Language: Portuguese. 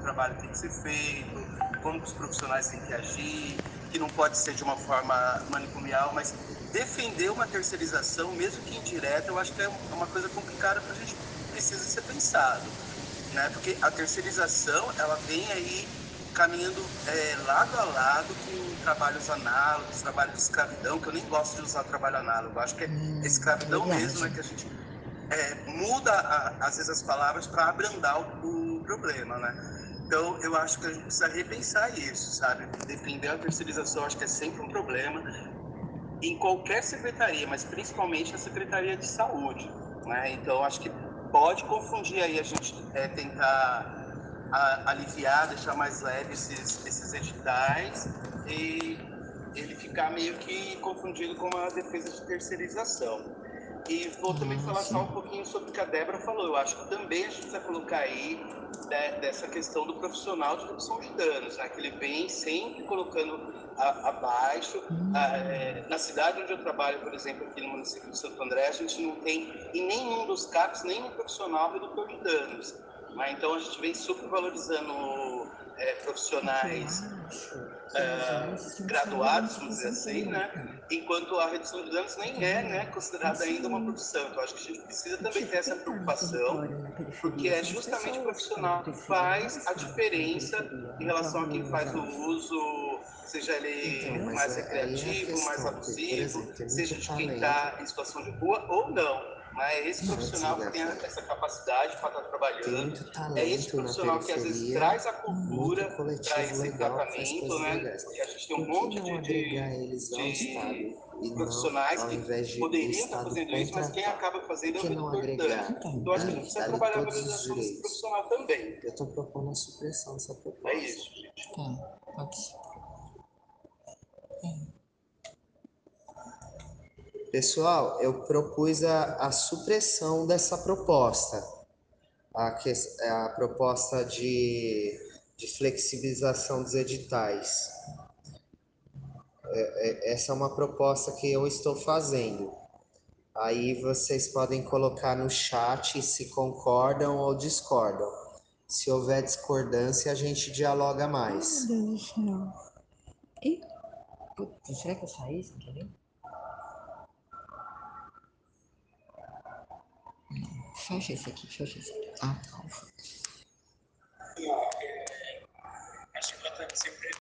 trabalho tem que ser feito, como os profissionais têm que agir, que não pode ser de uma forma manipular, mas defender uma terceirização, mesmo que indireta, eu acho que é uma coisa complicada que a gente precisa ser pensado, né? Porque a terceirização, ela vem aí caminhando é, lado a lado com trabalhos análogos, trabalho de escravidão, que eu nem gosto de usar trabalho análogo, acho que é hum, escravidão mesmo, né, que a gente é, muda a, às vezes as palavras para abrandar o, o, problema, né? Então eu acho que a gente precisa repensar isso, sabe? Defender a terceirização acho que é sempre um problema em qualquer secretaria, mas principalmente na secretaria de saúde, né? Então acho que pode confundir aí a gente é, tentar a, aliviar, deixar mais leve esses, esses editais e ele ficar meio que confundido com uma defesa de terceirização. E vou também ah, falar sim. só um pouquinho sobre o que a Débora falou. Eu acho que também a gente precisa colocar aí né, dessa questão do profissional de redução de danos, né, que ele vem sempre colocando abaixo. Hum. A, é, na cidade onde eu trabalho, por exemplo, aqui no município de Santo André, a gente não tem em nenhum dos CAPs nenhum profissional redutor de danos. Né? Então a gente vem supervalorizando é, profissionais é, graduados, vamos dizer assim, né? enquanto a redução de danos nem é né, considerada ainda uma profissão. Então acho que a gente precisa também ter essa preocupação, porque é justamente o profissional que faz a diferença em relação a quem faz o uso, seja ele então, mais é, é recreativo, mais abusivo, seja de quem está em situação de rua ou não. Mas esse profissional que tem essa capacidade para estar trabalhando, é esse profissional que às vezes traz a cultura para esse tratamento, né? Porque a gente tem um monte de, de, de profissionais que poderiam estar fazendo isso, mas quem acaba fazendo é o dano. Então acho que a gente precisa trabalhar a valorização desse profissional também. Eu estou propondo a supressão dessa proposta. É isso, gente. Tá, pode ser. Pessoal, eu propus a, a supressão dessa proposta, a, a proposta de, de flexibilização dos editais. É, é, essa é uma proposta que eu estou fazendo. Aí vocês podem colocar no chat se concordam ou discordam. Se houver discordância, a gente dialoga mais. Meu Deus? Putz, será que eu saí sem querer? Deixa esse aqui, deixa esse aqui. Ah, calma. Acho que ela sempre.